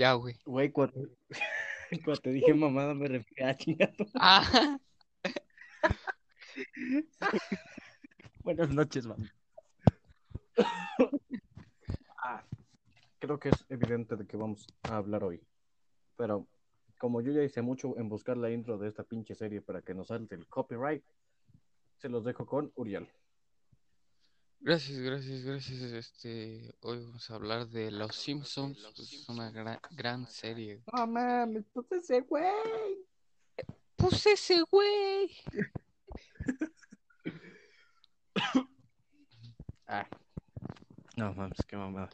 Ya, güey. Güey, cuando, cuando te dije mamada me refiero a chingado. Ah, Buenas noches, man. Ah, creo que es evidente de que vamos a hablar hoy. Pero como yo ya hice mucho en buscar la intro de esta pinche serie para que nos salte el copyright, se los dejo con Uriel. Gracias, gracias, gracias. Este, hoy vamos a hablar de Los Simpsons. pues, es una gran, gran serie. No mames, pues ese güey. Pues ese güey. Ah. No mames, qué mamada.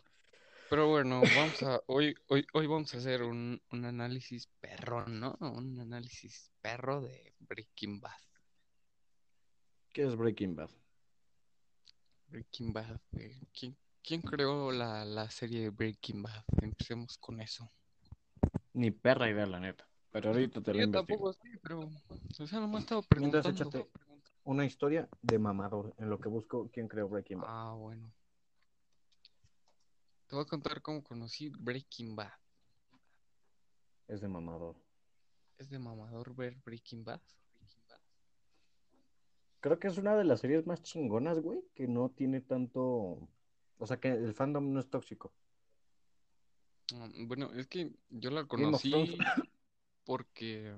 Pero bueno, vamos a, hoy, hoy, hoy vamos a hacer un, un análisis perrón, ¿no? Un análisis perro de Breaking Bad. ¿Qué es Breaking Bad? Breaking Bad. eh, ¿Quién, quién creó la, la serie de Breaking Bad? Empecemos con eso. Ni perra idea, la neta. Pero ahorita te lo Yo investigo. tampoco sé, pero, o sea, nomás estaba Mientras preguntando. échate una historia de mamador en lo que busco quién creó Breaking Bad. Ah, bueno. Te voy a contar cómo conocí Breaking Bad. Es de mamador. ¿Es de mamador ver Breaking Bad? Creo que es una de las series más chingonas, güey, que no tiene tanto. O sea, que el fandom no es tóxico. Ah, Bueno, es que yo la conocí porque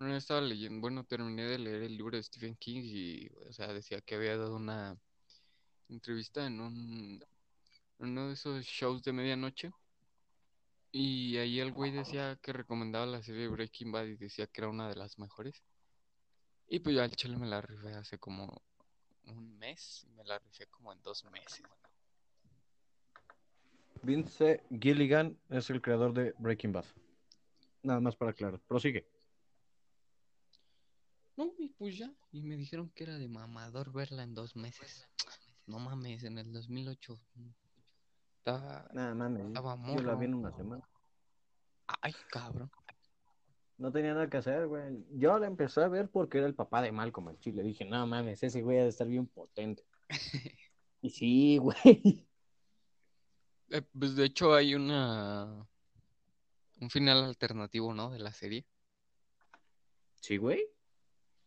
bueno, estaba leyendo, bueno, terminé de leer el libro de Stephen King y, o sea, decía que había dado una entrevista en un, en uno de esos shows de medianoche y ahí el güey decía que recomendaba la serie Breaking Bad y decía que era una de las mejores. Y pues ya el chile me la rifé hace como un mes y me la rifé como en dos meses. Vince Gilligan es el creador de Breaking Bad. Nada más para aclarar. Prosigue. No, y pues ya. Y me dijeron que era de mamador verla en dos meses. No mames, en el 2008. Estaba... Nada mames. Estaba Yo la vi en una semana. Ay, cabrón. No tenía nada que hacer, güey. Yo la empecé a ver porque era el papá de Malcolm el chile. Dije, no mames, ese güey ha de estar bien potente. Y sí, güey. Eh, pues de hecho hay una... Un final alternativo, ¿no? De la serie. Sí, güey.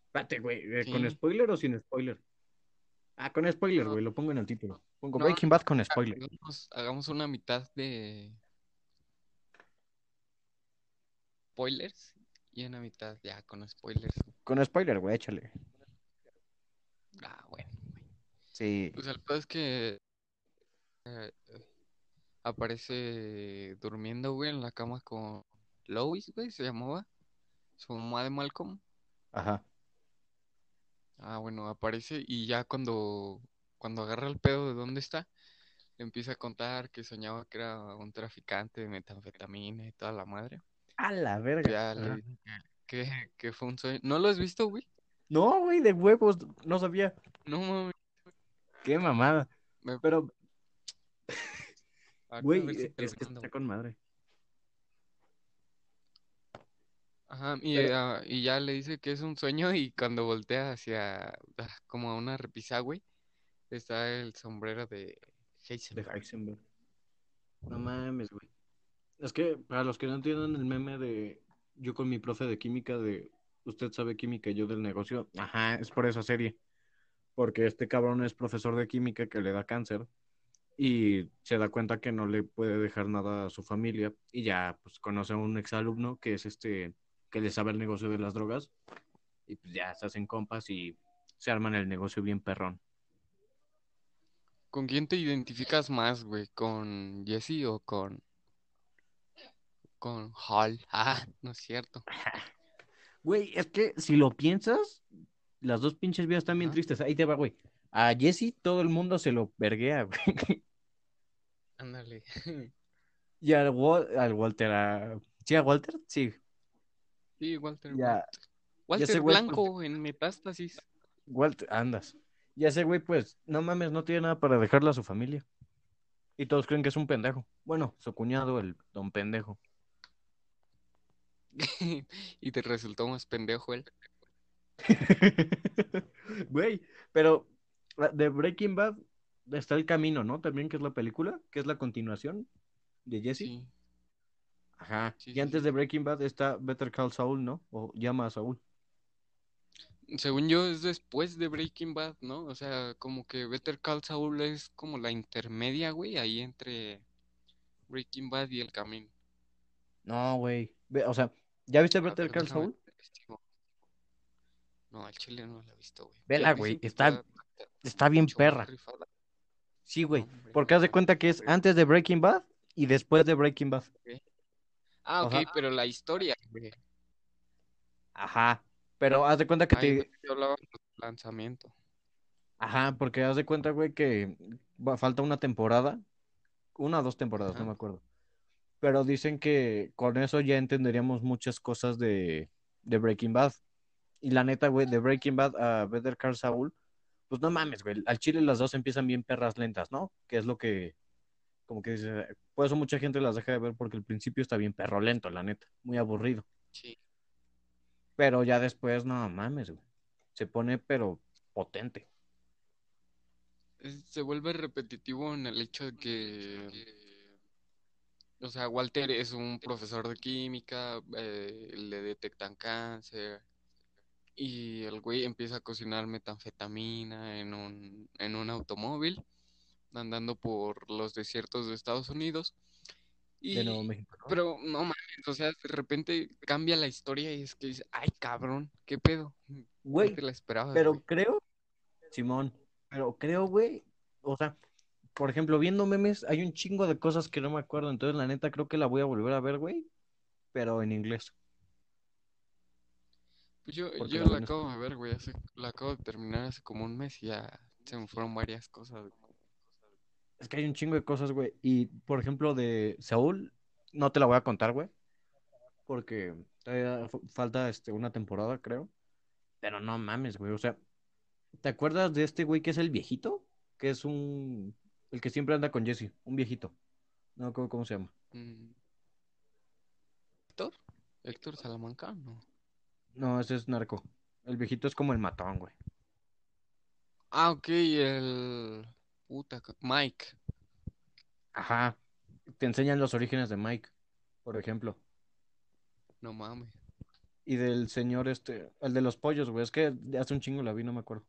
Espérate, güey. eh, ¿Con spoiler o sin spoiler? Ah, con spoiler, No. güey. Lo pongo en el título. Pongo No, Breaking Bad con spoiler. Hagamos, hagamos una mitad de... Spoilers y una mitad ya con spoilers. Con spoiler, güey, échale. Ah, bueno. Sí. Pues el pedo es que eh, aparece durmiendo, güey, en la cama con Lois, güey, se llamaba, su mamá de Malcolm. Ajá. Ah, bueno, aparece y ya cuando, cuando agarra el pedo de dónde está, le empieza a contar que soñaba que era un traficante de metanfetamina y toda la madre. A la verga. Ya que, que, que fue un sueño. ¿No lo has visto, güey? No, güey, de huevos. No sabía. No mames. Qué mamada. Me- Pero, güey, si es que está con madre. Ajá, y, Pero- ah, y ya le dice que es un sueño y cuando voltea hacia ah, como a una repisa, güey, está el sombrero de De Heisenberg. Heisenberg. No mames, güey. Es que para los que no entienden el meme de yo con mi profe de química de usted sabe química y yo del negocio, ajá, es por esa serie. Porque este cabrón es profesor de química que le da cáncer y se da cuenta que no le puede dejar nada a su familia y ya pues conoce a un exalumno que es este que le sabe el negocio de las drogas y pues ya se hacen compas y se arman el negocio bien perrón. ¿Con quién te identificas más, güey? ¿Con Jesse o con con Hall? Ah, no es cierto. Güey, es que si lo piensas, las dos pinches vidas están bien tristes. Ahí te va, güey. A Jesse todo el mundo se lo verguea, güey. Ándale. Y al, Wa- al Walter, a... ¿sí a Walter? Sí. Sí, Walter. Ya, Walter ese güey, pues, Blanco en Metástasis. Walter, andas. Y ese güey, pues, no mames, no tiene nada para dejarle a su familia. Y todos creen que es un pendejo. Bueno, su cuñado, el don pendejo. y te resultó más pendejo él. Güey, pero la- de Breaking Bad está El Camino, ¿no? También que es la película, que es la continuación de Jesse. Sí. Ajá. Sí, y sí, antes de Breaking Bad está Better Call Saul, ¿no? O llama a Saúl. Según yo es después de Breaking Bad, ¿no? O sea, como que Better Call Saul es como la intermedia, güey, ahí entre Breaking Bad y El Camino. No, güey. O sea, ¿ya viste A Better Call Saul? No, al chile no la he visto, güey. Vela, güey. Está, está bien perra. Sí, güey. Porque haz de cuenta que es antes de Breaking Bad y después de Breaking Bad. Ah, o ok, sea- pero la historia, güey. Ajá. Pero haz de cuenta que te. lanzamiento. Ajá, porque haz de cuenta, güey, que va- falta una temporada. Una o dos temporadas, Ajá. no me acuerdo. Pero dicen que con eso ya entenderíamos muchas cosas de, de Breaking Bad. Y la neta, güey, de Breaking Bad a Better Call Saul, pues no mames, güey. Al chile las dos empiezan bien perras lentas, ¿no? Que es lo que, como que dice, por eso mucha gente las deja de ver porque el principio está bien perro lento, la neta. Muy aburrido. Sí. Pero ya después, no mames, güey. Se pone, pero potente. Se vuelve repetitivo en el hecho de que, o sea, Walter es un profesor de química, eh, le detectan cáncer y el güey empieza a cocinar metanfetamina en un, en un automóvil andando por los desiertos de Estados Unidos. Y, De Nuevo México, ¿no? pero no mames, o sea, de repente cambia la historia y es que dices, ay cabrón, qué pedo, no Güey, te la esperabas, pero güey. creo, Simón, pero creo, güey, o sea, por ejemplo, viendo memes, hay un chingo de cosas que no me acuerdo, entonces la neta creo que la voy a volver a ver, güey, pero en inglés. Pues yo, Porque yo la acabo de ver, güey, hace, la acabo de terminar hace como un mes y ya se me fueron varias cosas. güey. Es que hay un chingo de cosas, güey, y por ejemplo de Saúl, no te la voy a contar, güey, porque todavía falta este, una temporada, creo, pero no mames, güey, o sea, ¿te acuerdas de este güey que es el viejito? Que es un, el que siempre anda con Jesse, un viejito, no acuerdo cómo se llama. Mm. ¿Héctor? ¿Héctor Salamanca? No. No, ese es narco. El viejito es como el matón, güey. Ah, ok, el... Puta, Mike. Ajá. Te enseñan los orígenes de Mike, por ejemplo. No mames. Y del señor este, el de los pollos, güey. Es que hace un chingo la vi, no me acuerdo.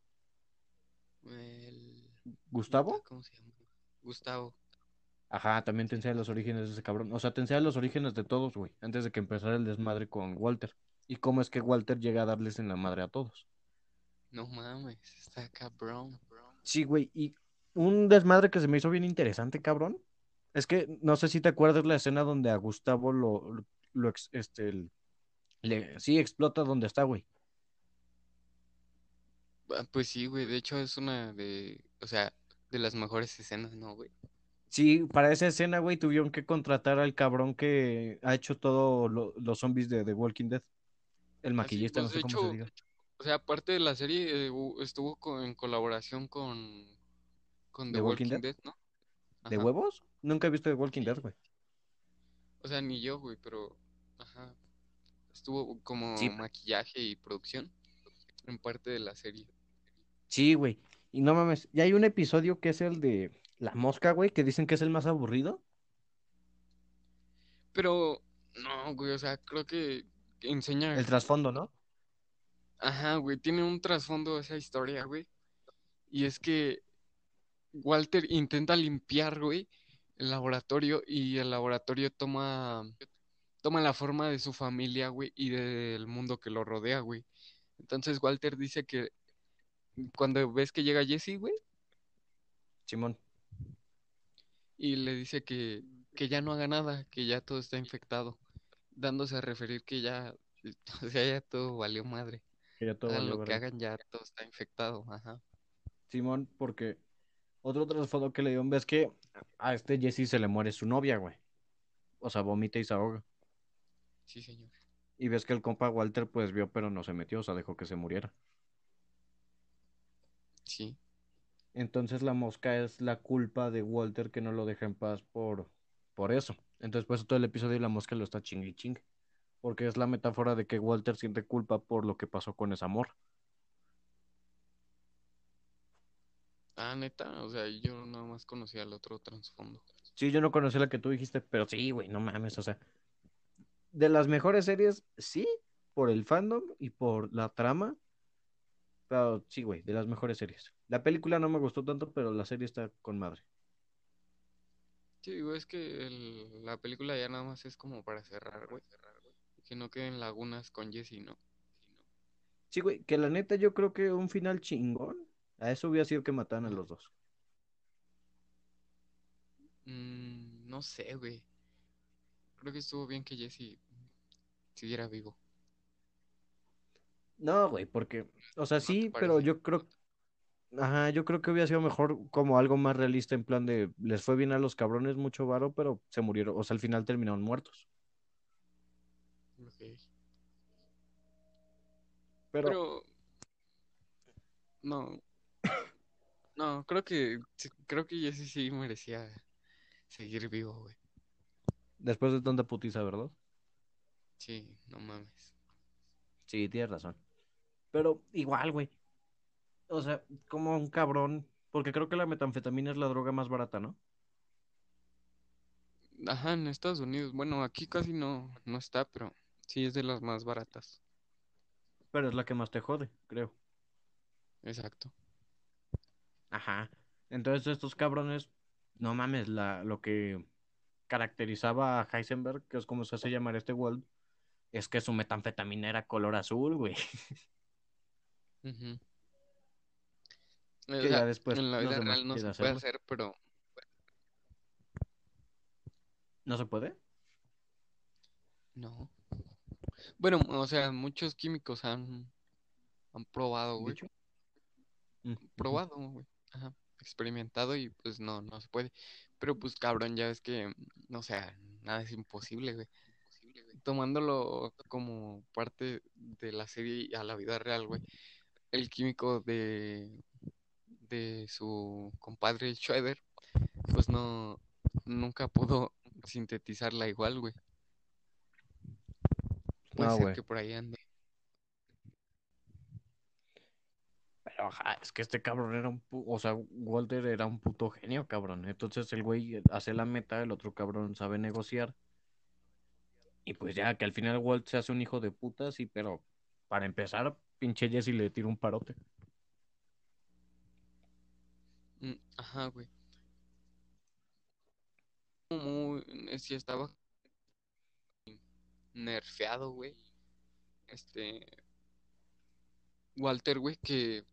El... ¿Gustavo? ¿Cómo se llama? Gustavo. Ajá, también te enseña los orígenes de ese cabrón. O sea, te enseña los orígenes de todos, güey. Antes de que empezara el desmadre con Walter. Y cómo es que Walter llega a darles en la madre a todos. No mames, está cabrón. Sí, güey. Y un desmadre que se me hizo bien interesante, cabrón. Es que no sé si te acuerdas la escena donde a Gustavo lo, lo, este, el- le, sí, explota donde está, güey. Ah, Pues sí, güey, de hecho es una de... O sea, de las mejores escenas, ¿no, güey? Sí, para esa escena, güey, tuvieron que contratar al cabrón que ha hecho todo lo- los zombies de The Walking Dead. El Ah, maquillista, no pues sé cómo se hecho, diga. o sea, aparte de la serie, eh, estuvo en colaboración con, con The ¿The Walking Walking Dead? Dead, ¿no? ¿De huevos? Nunca he visto The Walking Dead, güey. O sea, ni yo, güey, pero... Ajá. Estuvo como Sí. maquillaje y producción en parte de la serie. Sí, güey. Y no mames, ya hay un episodio que es el de La Mosca, güey, que dicen que es el más aburrido. Pero, no, güey, o sea, creo que enseña... El trasfondo, ¿no? Ajá, güey, tiene un trasfondo esa historia, güey. Y es que Walter intenta limpiar, güey, el laboratorio y el laboratorio toma, toma la forma de su familia, güey, y del mundo que lo rodea, güey. Entonces Walter dice que cuando ves que llega Jesse, güey, Simón. y le dice que, que ya no haga nada, que ya todo está infectado, dándose a referir que ya, o sea, ya todo valió madre. Que ya todo Hagan valió lo que hagan, ya todo está infectado, ajá. Simón, porque otro trasfondo que le dio, ves que a este Jesse se le muere su novia, güey. O sea, vomita y se ahoga. Sí, señor. Y ves que el compa Walter, pues vio, pero no se metió, o sea, dejó que se muriera. Sí. Entonces la mosca es la culpa de Walter que no lo deja en paz por, por eso. Entonces, por eso todo el episodio la mosca lo está chingue y chingue. Porque es la metáfora de que Walter siente culpa por lo que pasó con esa amor. Ah, neta, o sea, yo nada más conocía el otro trasfondo. Sí, yo no conocí la que tú dijiste, pero sí, güey, no mames, o sea. de las mejores series, sí, por el fandom y por la trama. Pero sí, güey, de las mejores series. La película no me gustó tanto, pero la serie está con madre. Sí, güey, es que el- la película ya nada más es como para cerrar, güey. Que no queden lagunas con Jesse, ¿no? Sí, güey, que la neta yo creo que un final chingón. A eso hubiera sido que mataran a los dos. Mm, no sé, güey. Creo que estuvo bien que Jesse siguiera vivo. No, güey, porque, o sea, ¿No te sí, pero yo creo, ajá, yo creo que hubiera sido mejor como algo más realista en plan de, les fue bien a los cabrones, mucho varo, pero se murieron, o sea, al final terminaron muertos. Ok. Pero Pero no, no, creo que creo que Jesse sí merecía seguir vivo, güey. después de tanta putiza, ¿verdad? Sí, no mames. Sí, tienes razón. Pero igual, güey. O sea, como un cabrón, porque creo que la metanfetamina es la droga más barata, ¿no? Ajá, en Estados Unidos. Bueno, aquí casi no, no está, pero sí es de las más baratas. Pero es la que más te jode, creo. Exacto. Ajá. Entonces estos cabrones, no mames, la, lo que caracterizaba a Heisenberg, que es como se hace llamar este Walt, es que su metanfetamina era color azul, güey. O sea, ya después en la vida real no se puede hacer, pero ¿No se puede? no. Bueno, o sea, muchos químicos han, han probado, güey. ¿Dicho? Mm. Probado, güey. Ajá. Experimentado y pues no, no se puede. Pero pues cabrón, ya ves que, no sea, nada es imposible, güey. Tomándolo como parte de la serie a la vida real, güey. El químico de, de su compadre Schroeder, pues no, nunca pudo sintetizarla igual, güey. Puede No, ser güey. que por ahí ande. Pero ajá, es que este cabrón era un pu- o sea, Walter era un puto genio, cabrón. Entonces el güey hace la meta, el otro cabrón sabe negociar. Y pues ya, que al final Walt se hace un hijo de puta, sí, pero para empezar, pinche Jesse le tira un parote. Mm, Ajá, güey. Muy, eh, sí estaba nerfeado, güey. Este, Walter, güey, que,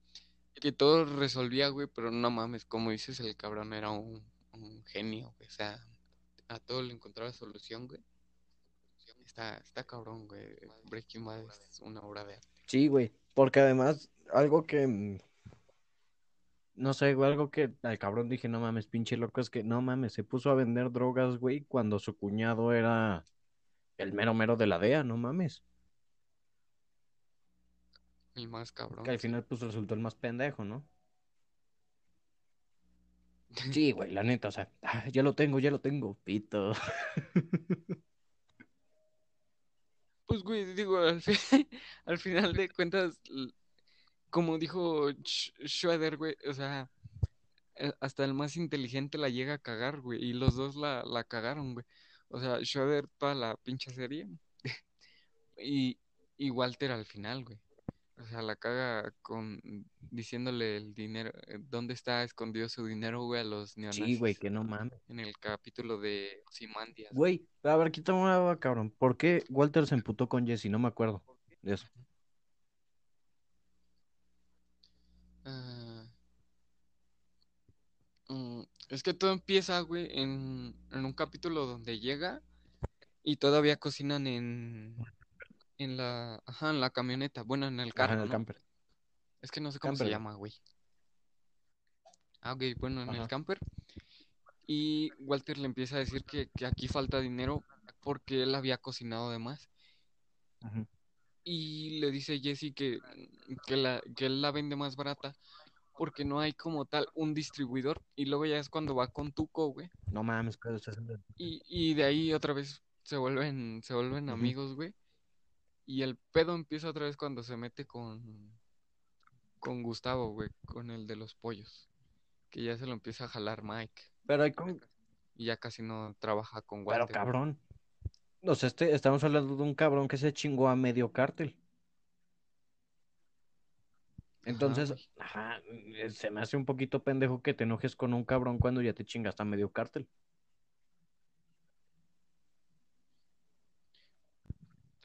que todo resolvía, güey, pero no mames, como dices, el cabrón era un, un genio, güey. O sea, a todo le encontraba solución, güey. Está, está cabrón, güey. Breaking Bad es una obra de arte. Sí, güey, porque además, algo que, mm, no sé, güey, algo que al cabrón dije, no mames, pinche loco, es que no mames, se puso a vender drogas, güey, cuando su cuñado era el mero mero de la DEA, no mames. El más cabrón, Que al final, pues resultó el más pendejo, ¿no? Sí, güey, la neta, o sea, ah, ya lo tengo, ya lo tengo, pito. Pues, güey, digo, al, fi- al final de cuentas, como dijo Sch- Schroeder, güey, o sea, eh, hasta el más inteligente la llega a cagar, güey, y los dos la, la cagaron, güey. O sea, Schroeder toda la pinche serie y, y Walter al final, güey. O sea, la caga con diciéndole el dinero, eh, dónde está escondido su dinero, güey, a los Sí, güey, neonazis que no mames. en el capítulo de Ozymandias. Güey, a ver, quítame una duda, cabrón. ¿Por qué Walter se emputó con Jesse? No me acuerdo de eso. Ah, mm, es que todo empieza, güey, en, en un capítulo donde llega y todavía cocinan en, en la, ajá, en la camioneta, bueno, en el Ajá, en carro, el ¿no? camper. Es que no sé cómo se Camper, llama, güey. Ah, ok, bueno, en el Ajá. camper. Y Walter le empieza a decir que, que aquí falta dinero porque él había cocinado de más. Ujú. Y le dice Jesse que, que, la, que él la vende más barata porque no hay como tal un distribuidor. Y luego ya es cuando va con Tuco, güey. No mames, ¿qué estás haciendo? Y, y de ahí otra vez se vuelven, se vuelven amigos, güey. Y el pedo empieza otra vez cuando se mete con, con Gustavo, güey, con el de los pollos. Que ya se lo empieza a jalar Mike. Pero hay con... Y ya casi no trabaja con Pero Walter. cabrón. O sea, este, estamos hablando de un cabrón que se chingó a medio cártel. Entonces, güey. ajá, se me hace un poquito pendejo que te enojes con un cabrón cuando ya te chingaste a medio cártel.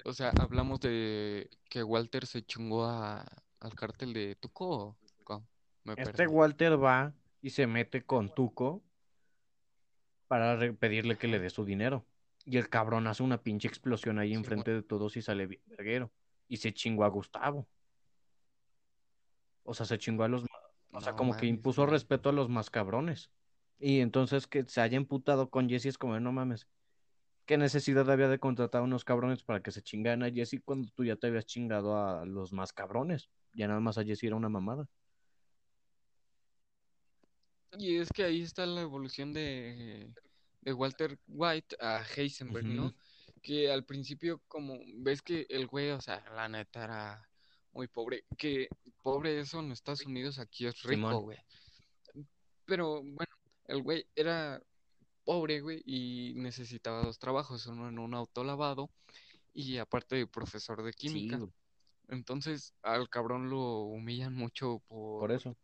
O sea, hablamos de que Walter se chungó a, al cártel de Tuco. Me Este. Walter va y se mete con Tuco para pedirle que le dé su dinero. Y el cabrón hace una pinche explosión ahí Sí, enfrente de todos y sale bien verguero. Y se chingó a Gustavo. O sea, se chingó a los... O sea, No como que impuso respeto a los más cabrones. Y entonces que se haya emputado con Jesse es como, no mames, ¿qué necesidad había de contratar a unos cabrones para que se chingaran a Jesse cuando tú ya te habías chingado a los más cabrones? Ya nada más a Jesse era una mamada. Y es que ahí está la evolución de, de Walter White a Heisenberg, ¿no? Que al principio, como ves que el güey, o sea, la neta era muy pobre. Que pobre eso en Estados Unidos, aquí es rico, Simón. güey. Pero bueno, el güey era pobre, güey, y necesitaba dos trabajos, uno en un autolavado y aparte de profesor de química. Entonces al cabrón lo humillan mucho por por, eso.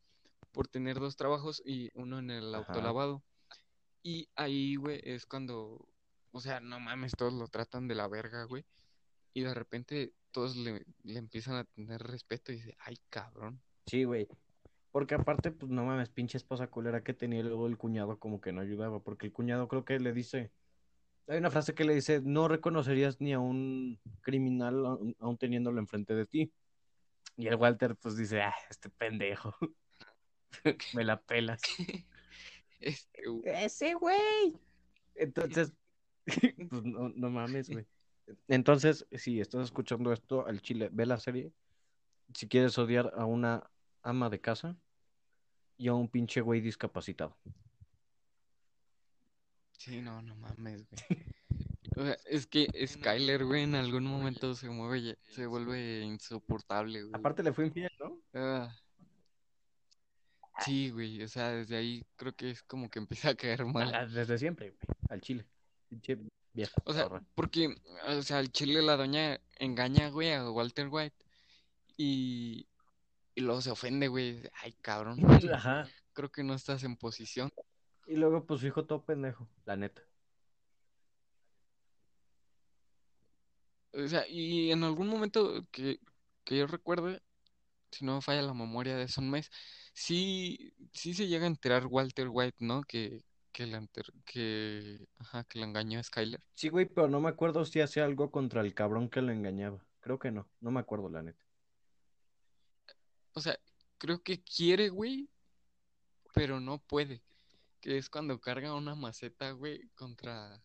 por tener dos trabajos y uno en el Ajá. autolavado. Y ahí, güey, es cuando, o sea, no mames, todos lo tratan de la verga, güey. Y de repente todos le, le empiezan a tener respeto y dice, ay, cabrón. Sí, güey. Porque aparte, pues no mames, pinche esposa culera que tenía y luego el cuñado como que no ayudaba. Porque el cuñado creo que le dice. Hay una frase que le dice: No reconocerías ni a un criminal aun aun teniéndolo enfrente de ti. Y el Walter, pues dice: Ah, este pendejo. Me la pelas. Este, güey, ¡Ese güey! Entonces, pues no, no mames, güey. Entonces, si estás escuchando esto al chile, ve la serie. Si quieres odiar a una ama de casa y a un pinche güey discapacitado. sí, no, no mames, güey. O sea, es que Skyler, güey, en algún momento se mueve, se vuelve insoportable, güey. Aparte le fue infiel, ¿no? Ah, sí, güey, o sea, desde ahí creo que es como que empieza a caer mal. Ah, Desde siempre, güey. Al chile. Pinche vieja. O sea, porque, o sea, al chile la doña engaña, güey, a Walter White y, y luego se ofende, güey. Ay, cabrón, Ajá. creo que no estás en posición. Y luego, pues su hijo todo pendejo, la neta. O sea, y en algún momento que, que yo recuerde, si no me falla la memoria de un mes, sí, sí se llega a enterar Walter White, ¿no? Que, que la que, ajá, que la engañó a Skyler. Sí, güey, pero no me acuerdo si hacía algo contra el cabrón que lo engañaba. Creo que no. No me acuerdo, la neta. O sea, creo que quiere, güey, pero no puede. Que es cuando carga una maceta, güey, contra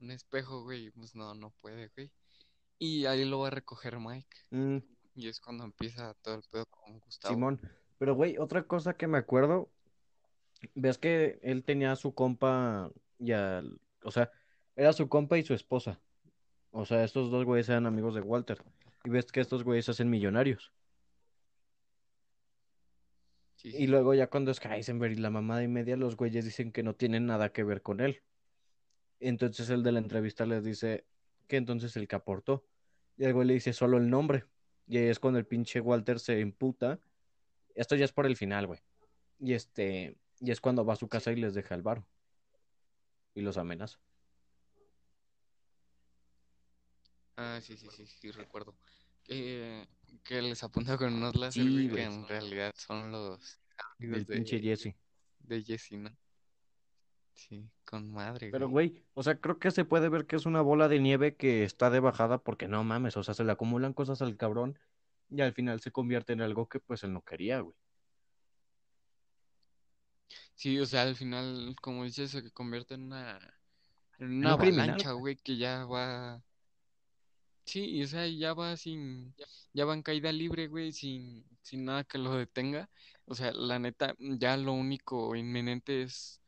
un espejo, güey. Pues no, no puede, güey. Y ahí lo va a recoger Mike. Mm, Y es cuando empieza todo el pedo con Gustavo. Simón. Pero, güey, otra cosa que me acuerdo. Ves que él tenía a su compa y al. O sea, era su compa y su esposa. O sea, estos dos güeyes eran amigos de Walter. Y ves que estos güeyes se hacen millonarios. Sí, Y luego ya cuando es Heisenberg y la mamada y media, los güeyes dicen que no tienen nada que ver con él. Entonces el de la entrevista les dice que entonces el que aportó. Y el güey le dice solo el nombre. Y ahí es cuando el pinche Walter se imputa. Esto ya es por el final, güey. Y este, y es cuando va a su casa y les deja el varo. Y los amenaza. Ah, sí, sí, sí, sí, recuerdo. Que, que les apunta con unos láser, Sí, que en realidad son los Del amigos pinche Jesse. de Jesse, ¿no? Sí, con madre, Pero, güey. o sea, creo que se puede ver que es una bola de nieve que está de bajada porque no mames, o sea, se le acumulan cosas al cabrón y al final se convierte en algo que pues él no quería, güey. Sí, o sea, al final, como dices, se convierte en una, en una avalancha, güey, que ya va... Sí, y, o sea, ya va sin... Ya va en caída libre, güey, sin, sin nada que lo detenga. O sea, la neta, ya lo único inminente es...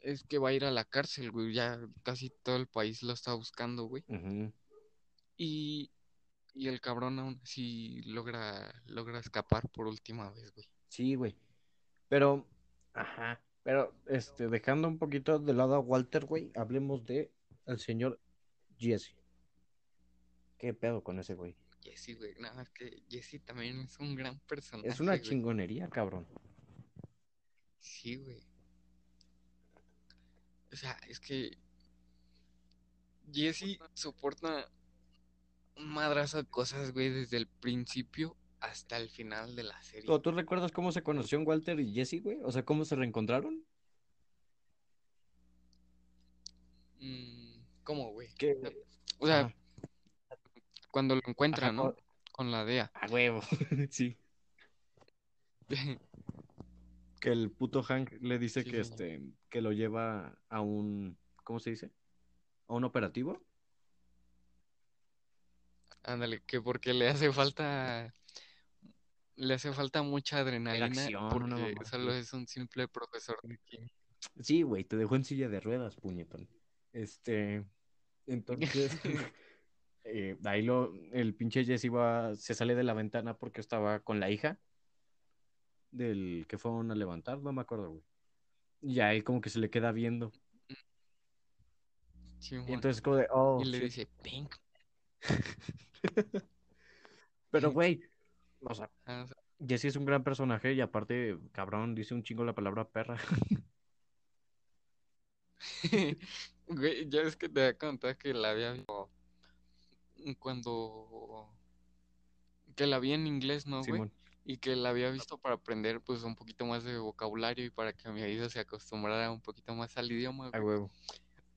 Es que va a ir a la cárcel, güey. Ya casi todo el país lo está buscando, güey. Y, y el cabrón aún así logra, logra escapar por última vez, güey. Sí, güey. Pero, ajá, pero este, dejando un poquito de lado a Walter, güey, hablemos de el señor Jesse. ¿Qué pedo con ese güey? Jesse, güey. Nada más que Jesse también es un gran personaje. Es una güey. chingonería, cabrón. Sí, güey. O sea, es que Jesse soporta un madrazo de cosas, güey, desde el principio hasta el final de la serie. ¿Tú, tú recuerdas cómo se conoció Walter y Jesse, güey? O sea, ¿cómo se reencontraron? Mm, ¿Cómo, güey? O sea. Cuando lo encuentra, Ajá, ¿no? Con la DEA. A huevo, sí. Que el puto Hank le dice Sí, que sí. este que lo lleva a un ¿cómo se dice? ¿A un operativo? Ándale, que porque le hace falta le hace falta mucha adrenalina acción, porque mamá solo es un simple profesor de química. Sí, güey, te dejó en silla de ruedas, puñetón. Este, entonces, eh, ahí lo, el pinche Jesse va, se sale de la ventana porque estaba con la hija del que fueron a levantar, no me acuerdo, güey. Y a él como que se le queda viendo. Y entonces como de, oh, Y le dice, Pink. Pero, güey, o sea, Ah, Jesse es un gran personaje y aparte, cabrón, dice un chingo la palabra perra. Güey, ya es que te contado que la había visto cuando que la vi en inglés, ¿no, güey? Y que la había visto para aprender pues un poquito más de vocabulario y para que mi oído se acostumbrara un poquito más al idioma, A huevo.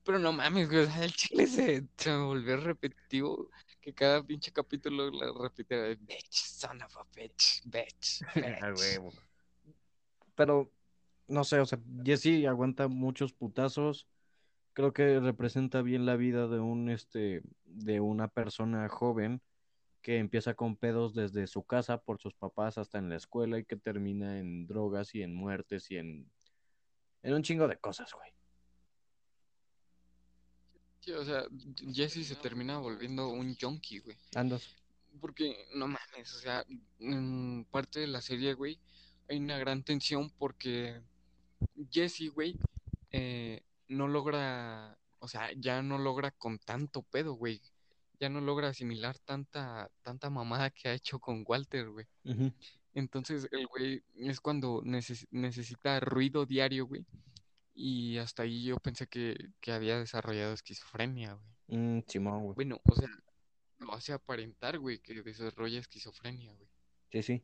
Pero no mames, güey, o sea, el chile se, se me volvió repetitivo que cada pinche capítulo la repitiera de bitch, son of a bitch, bitch, A bitch. huevo. Pero, no sé, o sea, Jesse aguanta muchos putazos. Creo que representa bien la vida de un, este, de una persona joven que empieza con pedos desde su casa por sus papás hasta en la escuela y que termina en drogas y en muertes y en, en un chingo de cosas, güey. Sí, o sea, Jesse se termina volviendo un junkie, güey. Andas. Porque, no mames, o sea, en parte de la serie, güey, hay una gran tensión porque Jesse, güey, eh, no logra, o sea, ya no logra con tanto pedo, güey. Ya no logra asimilar tanta, tanta mamada que ha hecho con Walter, güey. Entonces, el güey es cuando neces- necesita ruido diario, güey. Y hasta ahí yo pensé que, que había desarrollado esquizofrenia, güey. Mm, Simón, güey. Bueno, o sea, lo hace aparentar, güey, que desarrolla esquizofrenia, güey. Sí, sí.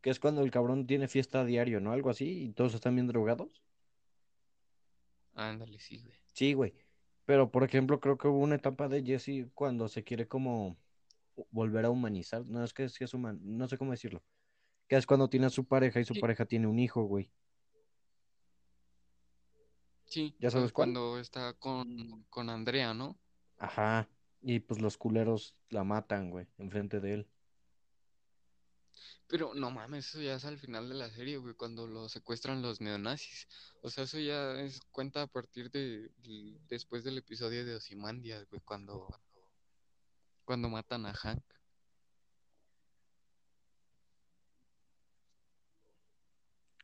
Que es cuando el cabrón tiene fiesta diario, ¿no? Algo así, y todos están bien drogados. Ándale, sí, güey. Sí, güey. Pero, por ejemplo, creo que hubo una etapa de Jesse cuando se quiere como volver a humanizar. No es que sí es human, no sé cómo decirlo. Que es cuando tiene a su pareja y su Sí. pareja tiene un hijo, güey. Sí, ¿Ya sabes cuál? cuando está con, con Andrea, ¿no? Ajá. Y pues los culeros la matan, güey, enfrente de él. Pero no mames, eso ya es al final de la serie, güey, cuando lo secuestran los neonazis. O sea, eso ya es cuenta a partir de, después del episodio de Ozymandias, güey, cuando, cuando matan a Hank.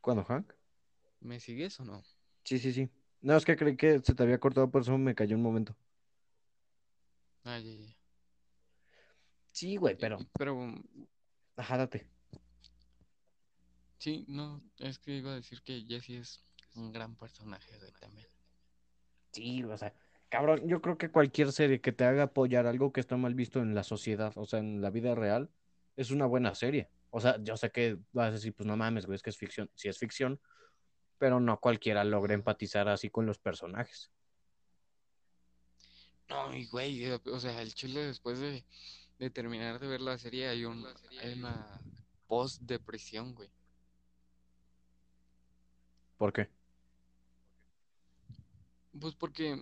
¿Cuándo, Hank? ¿Me sigues o no? Sí, sí, sí. No, es que creí que se te había cortado, por eso me cayó un momento. Ah, ya, ya. Sí, güey, pero. Pero Ajá, date. Sí, no, es que iba a decir que Jesse es un gran personaje, güey, también. Sí, o sea, cabrón, yo creo que cualquier serie que te haga apoyar algo que está mal visto en la sociedad, o sea, en la vida real, es una buena serie. O sea, yo sé que vas a decir, pues no mames, güey, es que es ficción. Sí es ficción, pero no cualquiera logra empatizar así con los personajes. No, y güey, eh, o sea, el chile después de, de terminar de ver la serie hay un, hay una post-depresión, güey. ¿Por qué? Pues porque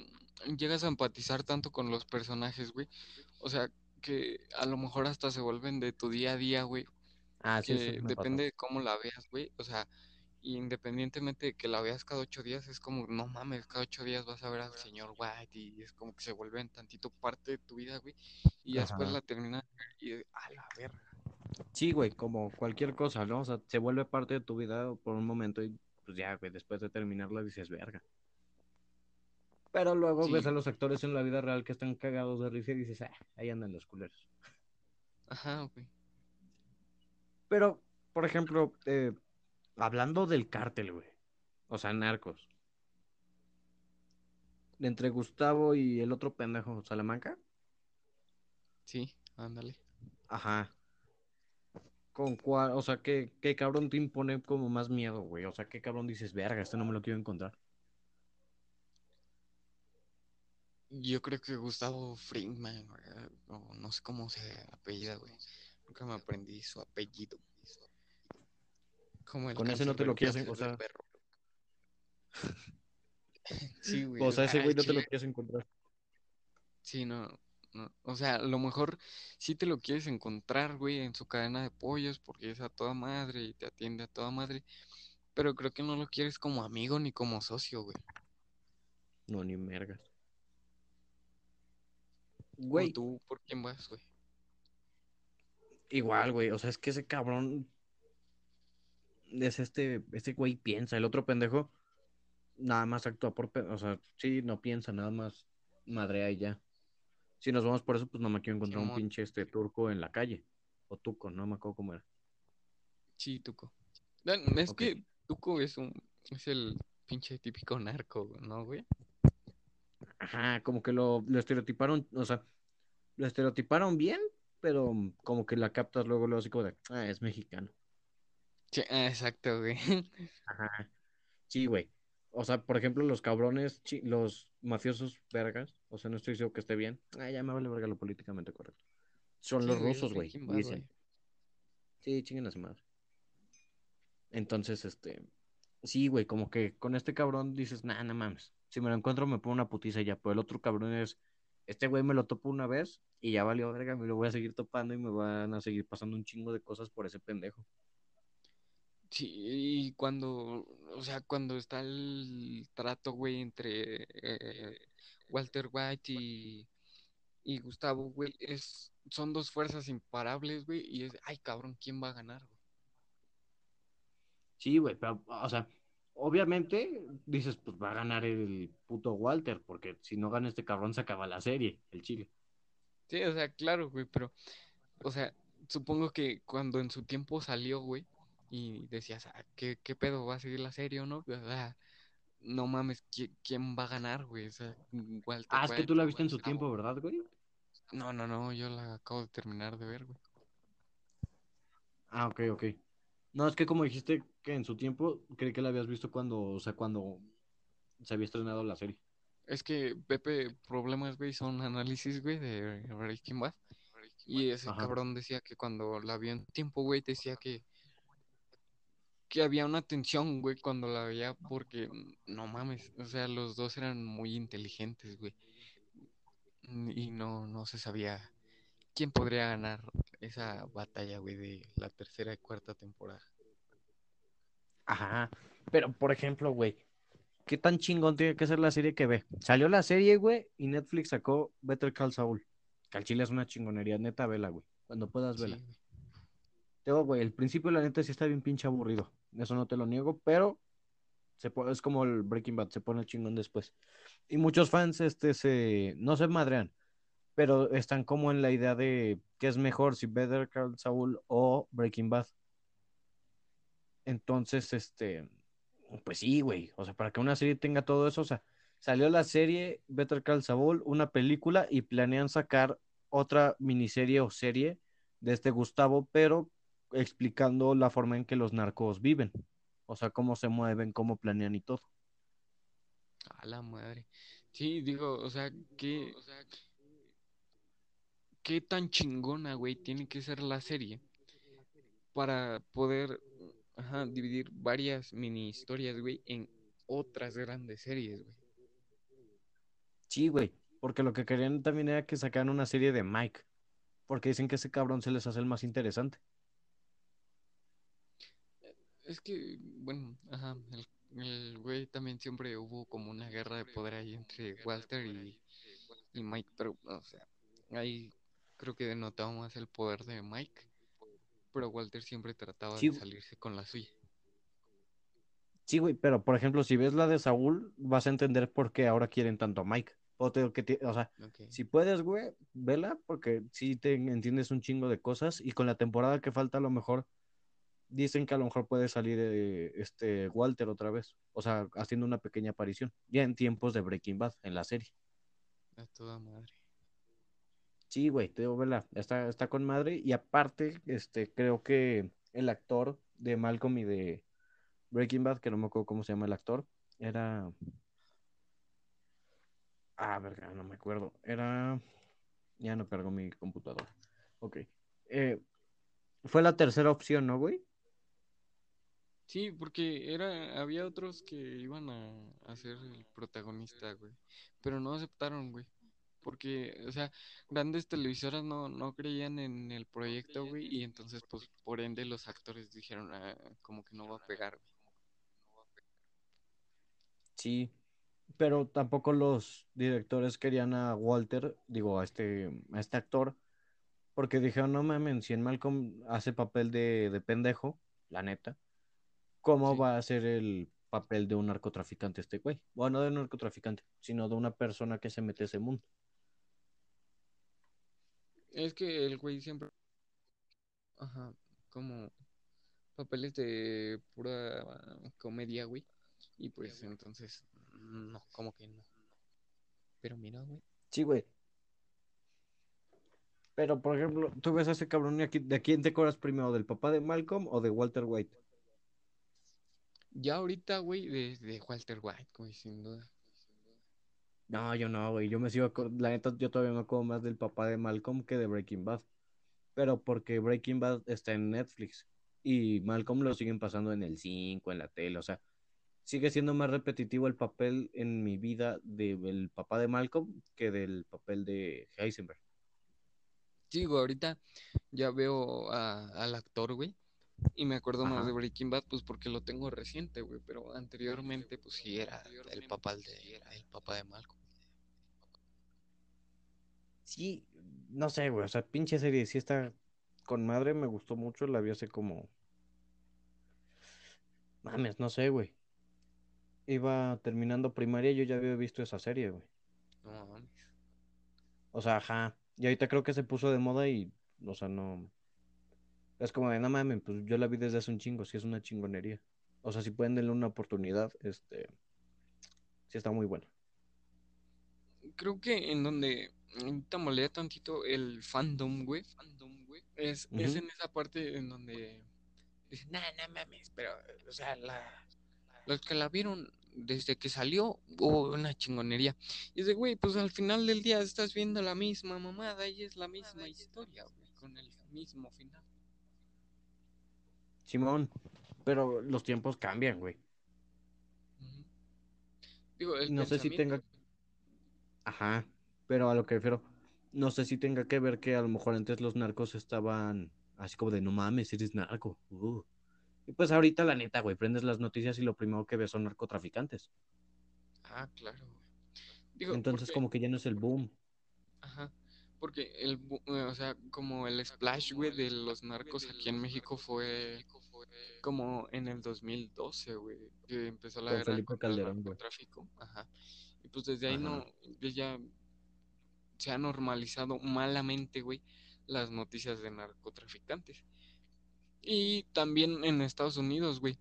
llegas a empatizar tanto con los personajes, güey. O sea, que a lo mejor hasta se vuelven de tu día a día, güey. Ah, sí, sí, depende pasó. de cómo la veas, güey. O sea, independientemente de que la veas cada ocho días, es como, no mames, cada ocho días vas a ver al señor White y es como que se vuelven tantito parte de tu vida, güey. Y ya después Ajá. la terminas de ver y a la verga. Sí, güey, como cualquier cosa, ¿no? O sea, se vuelve parte de tu vida por un momento y pues ya, güey, después de terminarla dices, verga. Pero luego ves a los actores en la vida real que están cagados de risa y dices, ah, ahí andan los culeros. ajá, güey. Pero, por ejemplo, eh, hablando del cártel, güey. O sea, narcos. Entre Gustavo y el otro pendejo, Salamanca. Sí, ándale. Ajá. ¿Con cuál? O sea, ¿qué, qué cabrón te impone como más miedo, güey? O sea, ¿qué cabrón dices, verga, este no me lo quiero encontrar? Yo creo que Gustavo o no sé cómo se apellida, güey. Nunca me aprendí su apellido. Como el Con ese no te lo quieres, en- o sea, perro. Sí, güey. o sea, ese güey no te lo quieres encontrar. Sí, no, no. O sea, a lo mejor sí te lo quieres encontrar, güey, en su cadena de pollos, porque es a toda madre y te atiende a toda madre. Pero creo que no lo quieres como amigo ni como socio, güey. No, ni mergas. ¿O Güey, tú por quién vas, güey? igual, güey. O sea, es que ese cabrón es este, este güey piensa. El otro pendejo nada más actúa por, o sea, sí, no piensa, nada más madrea y ya. Si nos vamos por eso, pues no me quiero encontrar un pinche este turco en la calle. O tuco, no me acuerdo cómo era. Sí, Tuco. Es que Tuco es un, es el pinche típico narco, ¿no, güey? Ajá, como que lo, lo estereotiparon, o sea, lo estereotiparon bien, pero como que la captas luego, luego así como de, ah, es mexicano. Sí, ah, exacto, güey. Ajá. Sí, güey. O sea, por ejemplo, los cabrones, los mafiosos vergas, o sea, no estoy seguro que esté bien. Ah, ya me vale verga lo políticamente correcto. Son Sí, los rusos, güey. Dicen, sí, chinguen a su madre. Entonces, este, sí, güey, como que con este cabrón dices, nah, no mames. Si me lo encuentro, me pongo una putiza y ya. Pero el otro cabrón es, este güey me lo topo una vez y ya valió verga, me lo voy a seguir topando y me van a seguir pasando un chingo de cosas por ese pendejo. Sí, y cuando, o sea, cuando está el trato, güey, entre eh, Walter White y, y Gustavo, güey, es, son dos fuerzas imparables, güey, y es, ay, cabrón, ¿quién va a ganar, güey? Sí, güey, pero, o sea, obviamente dices, pues va a ganar el puto Walter, porque si no gana este cabrón se acaba la serie, el Chile. Sí, o sea, claro, güey, pero, o sea, supongo que cuando en su tiempo salió, güey, y decías, ah, ¿qué, qué pedo? ¿Va a seguir la serie o no? No mames, ¿qui- ¿quién, va a ganar, güey? O sea, Walter Ah, es que tú la viste en su tiempo, ¿verdad, güey? No, no, no, yo la acabo de terminar de ver, güey. Ah, ok, ok. No, es que como dijiste que en su tiempo, creí que la habías visto cuando, o sea, cuando se había estrenado la serie. Es que Pepe Problemas, güey, son análisis, güey, de Breaking Bad. Y ese Ajá. cabrón decía que cuando la vio en tiempo, güey, decía que, que había una tensión, güey, cuando la veía porque, mm, no mames, o sea, los dos eran muy inteligentes, güey. Y no, no se sabía quién podría ganar esa batalla, güey, de la tercera y cuarta temporada. Ajá. Pero, por ejemplo, güey, ¿qué tan chingón tiene que ser la serie que ve? Salió la serie, güey, y Netflix sacó Better Call Saul. Que al chile es una chingonería, neta, vela, güey. Cuando puedas, Sí, vela. güey. Tengo, güey, el principio, la neta, sí está bien pinche aburrido. Eso no te lo niego, pero se es como el Breaking Bad, se pone chingón después. Y muchos fans, este, se, no se madrean, pero están como en la idea de qué es mejor, si Better Call Saul o Breaking Bad. Entonces, este, pues sí, güey. O sea, para que una serie tenga todo eso, o sea, salió la serie Better Call Saul, una película y planean sacar otra miniserie o serie de este Gustavo, pero explicando la forma en que los narcos viven. O sea, cómo se mueven, cómo planean y todo. A la madre. Sí, digo, o sea, ¿qué, qué tan chingona, güey, tiene que ser la serie para poder ajá, dividir varias mini historias, güey, en otras grandes series, güey? Sí, güey. Porque lo que querían también era que sacaran una serie de Mike. Porque dicen que ese cabrón se les hace el más interesante. Es que, bueno, ajá, el, el güey también siempre hubo como una guerra de poder ahí entre Walter y, y Mike, pero, o sea, ahí creo que denotaba más el poder de Mike, pero Walter siempre trataba Sí, de salirse con la suya. Sí, güey, pero por ejemplo, si ves la de Saúl, vas a entender por qué ahora quieren tanto a Mike. O, te- que te- o sea, si puedes, güey, vela, porque sí te entiendes un chingo de cosas. Y con la temporada que falta, a lo mejor dicen que a lo mejor puede salir eh, este Walter otra vez. O sea, haciendo una pequeña aparición. Ya en tiempos de Breaking Bad, en la serie. A toda madre. Sí, güey, te digo, vela, está, está con madre. Y aparte, este, creo que el actor de Malcolm y de Breaking Bad, que no me acuerdo cómo se llama el actor, era. Ah, verga, no me acuerdo. Era. Ya no cargo mi computadora. Ok. Eh, fue la tercera opción, ¿no, güey? Sí, porque era, había otros que iban a, a ser el protagonista, güey. Pero no aceptaron, güey. Porque, o sea, grandes televisoras no, no creían en el proyecto, güey. Y entonces, pues, por ende, los actores dijeron, "Ah, como que no va a pegar, güey. Sí. Pero tampoco los directores querían a Walter, digo, a este, a este actor, porque dijeron, no mames, si en Malcolm hace papel de, de pendejo, la neta, ¿cómo Sí. va a ser el papel de un narcotraficante este güey? Bueno, no de un narcotraficante, sino de una persona que se mete a ese mundo. Es que el güey siempre, ajá, como papeles de pura comedia, güey. Y pues, entonces, no, como que no. Pero mira, güey. Sí, güey. Pero, por ejemplo, tú ves a ese cabrón y aquí, ¿de quién te cobras primero? ¿Del papá de Malcolm o de Walter White? Ya ahorita, güey, de, de Walter White, güey, sin duda. No, yo no, güey. Yo me sigo, la neta, yo todavía me acuerdo más del papá de Malcolm que de Breaking Bad. Pero porque Breaking Bad está en Netflix y Malcolm lo siguen pasando en el 5, en la tele. O sea, sigue siendo más repetitivo el papel en mi vida del papá de Malcolm que del papel de Heisenberg. Sí, güey, ahorita ya veo a- al actor, güey. Y me acuerdo más de Breaking Bad, pues porque lo tengo reciente, güey. Pero anteriormente, pues sí era el papá de, el papá de Malcolm. Sí, no sé, güey. O sea, pinche serie, sí está con madre, me gustó mucho. La vi hace como. Mames, no sé, güey. Iba terminando primaria y yo ya había visto esa serie, güey. No mames. O sea, ajá. Y ahorita creo que se puso de moda y, o sea, no. Es como de, no mames, pues yo la vi desde hace un chingo, sí es una chingonería. O sea, si pueden darle una oportunidad, este. Sí está muy buena. Creo que en donde ahorita molea tantito el fandom, güey. Fandom, güey. Es, es en esa parte en donde dicen, nah, no mames, pero, o sea, la, los que la vieron desde que salió, hubo una chingonería. Y de, güey, pues al final del día estás viendo la misma mamada y es la misma historia, güey, con el mismo final. Simón. Pero los tiempos cambian, güey. Digo, el No sé si tenga. Ajá. Pero a lo que refiero, no sé si tenga que ver que a lo mejor antes los narcos estaban así como de no mames, eres narco. uh". Y pues ahorita, la neta, güey, prendes las noticias y lo primero que ves son narcotraficantes. Ah, claro, güey. Digo, Entonces, porque, como que ya no es el boom. ajá, porque el, eh, o sea, como el splash, güey, de los narcos aquí en México fue como en el 2012, güey, que empezó la guerra Felipe contra el Calderón, narcotráfico, ajá. Y pues desde ahí Ajá. no, pues ya se ha normalizado malamente, güey, las noticias de narcotraficantes. Y también en Estados Unidos, güey.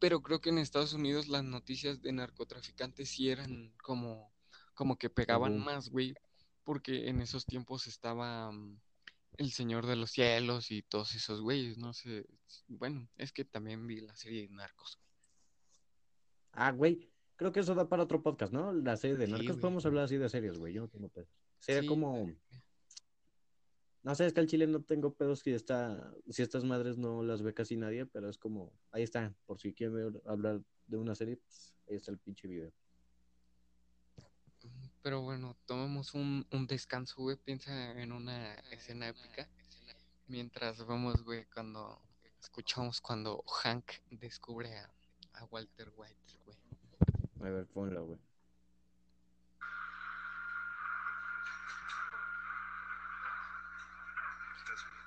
Pero creo que en Estados Unidos las noticias de narcotraficantes sí eran como, como que pegaban más, güey. Porque en esos tiempos estaba mm, El Señor de los Cielos y todos esos güeyes, no sé. Bueno, es que también vi la serie de Narcos. Ah, güey, creo que eso da para otro podcast, ¿no? La serie de Sí, narcos. güey. Podemos hablar así de series, güey. Yo no tengo pedos. Sería Sí, como. No sé, es que al chile no tengo pedos si está, si estas madres no las ve casi nadie, pero es como, ahí está, por si quieren hablar de una serie, pues, ahí está el pinche video. Pero bueno, tomemos un, un descanso, güey. Piensa en una escena épica. Mientras vemos, güey, cuando escuchamos cuando Hank descubre a, a Walter White, güey. A ver, ponlo, güey. Estás bien.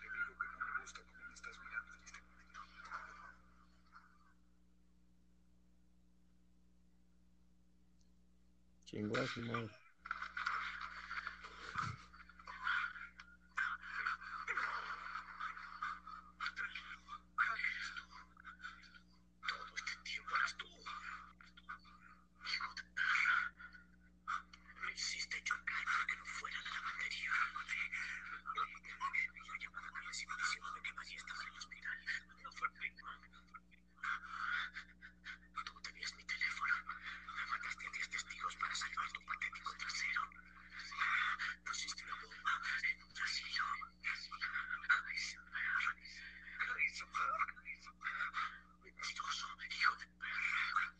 Te digo que no me gusta cómo me estás mirando en este momento. Chingó a su madre. Todo este tiempo eras tú. Hijo de perra. Me hiciste chocar para que no fuera la lavandería. Yo llamaba a Carles y me diciendo de que María estaba en el hospital. No fue Pinkman. Tú tenías mi teléfono. Me mandaste a 10 testigos para salvar tu patético trasero. Pusiste una bomba en un trasero. Iceberg. Iceberg. Mentiroso, hijo de perra.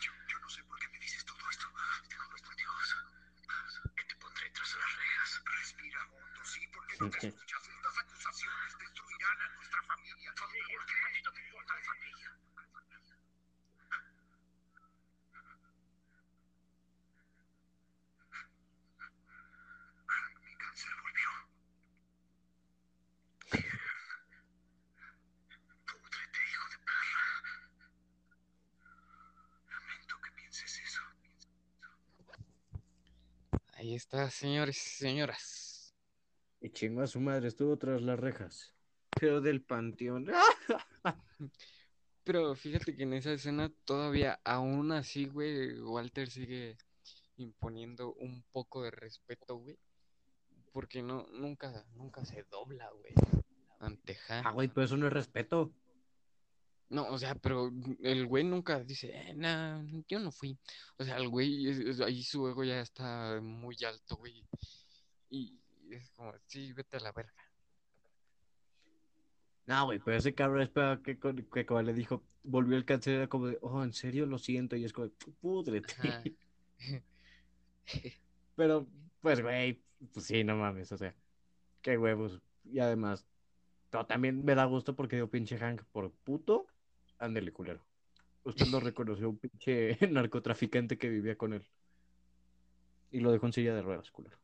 Yo, yo no sé por qué me dices todo esto. Te juro por Dios. Que te pondré tras las rejas. Respira hondo, te escuchas. Estas acusaciones destruirán a nuestra familia. ¿Por qué no te importa la familia? Mi cáncer volvió. Púdrete, hijo de perra. Lamento que pienses eso. Ahí está, señores y señoras. Chingó a su madre, estuvo tras las rejas. Pero del panteón. Pero fíjate que en esa escena todavía, aún así, güey, Walter sigue imponiendo un poco de respeto, güey. Porque no, nunca, nunca se dobla, güey. Ante Han. Ah, güey, pero eso no es respeto. No, o sea, pero el güey nunca dice, eh, nah, yo no fui. O sea, el güey, ahí su ego ya está muy alto, güey. Y es como, sí, vete a la verga. No, güey, pero ese cabrón espera que, que como le dijo, volvió el cáncer, era como de, oh, en serio, lo siento, y es como, púdrete. Ajá. Pero, pues, güey, pues sí, no mames, o sea, qué huevos. Y además, pero también me da gusto porque digo, pinche Hank, por puto, ándele, culero. Usted lo reconoció, un pinche narcotraficante que vivía con él. Y lo dejó en silla de ruedas, culero.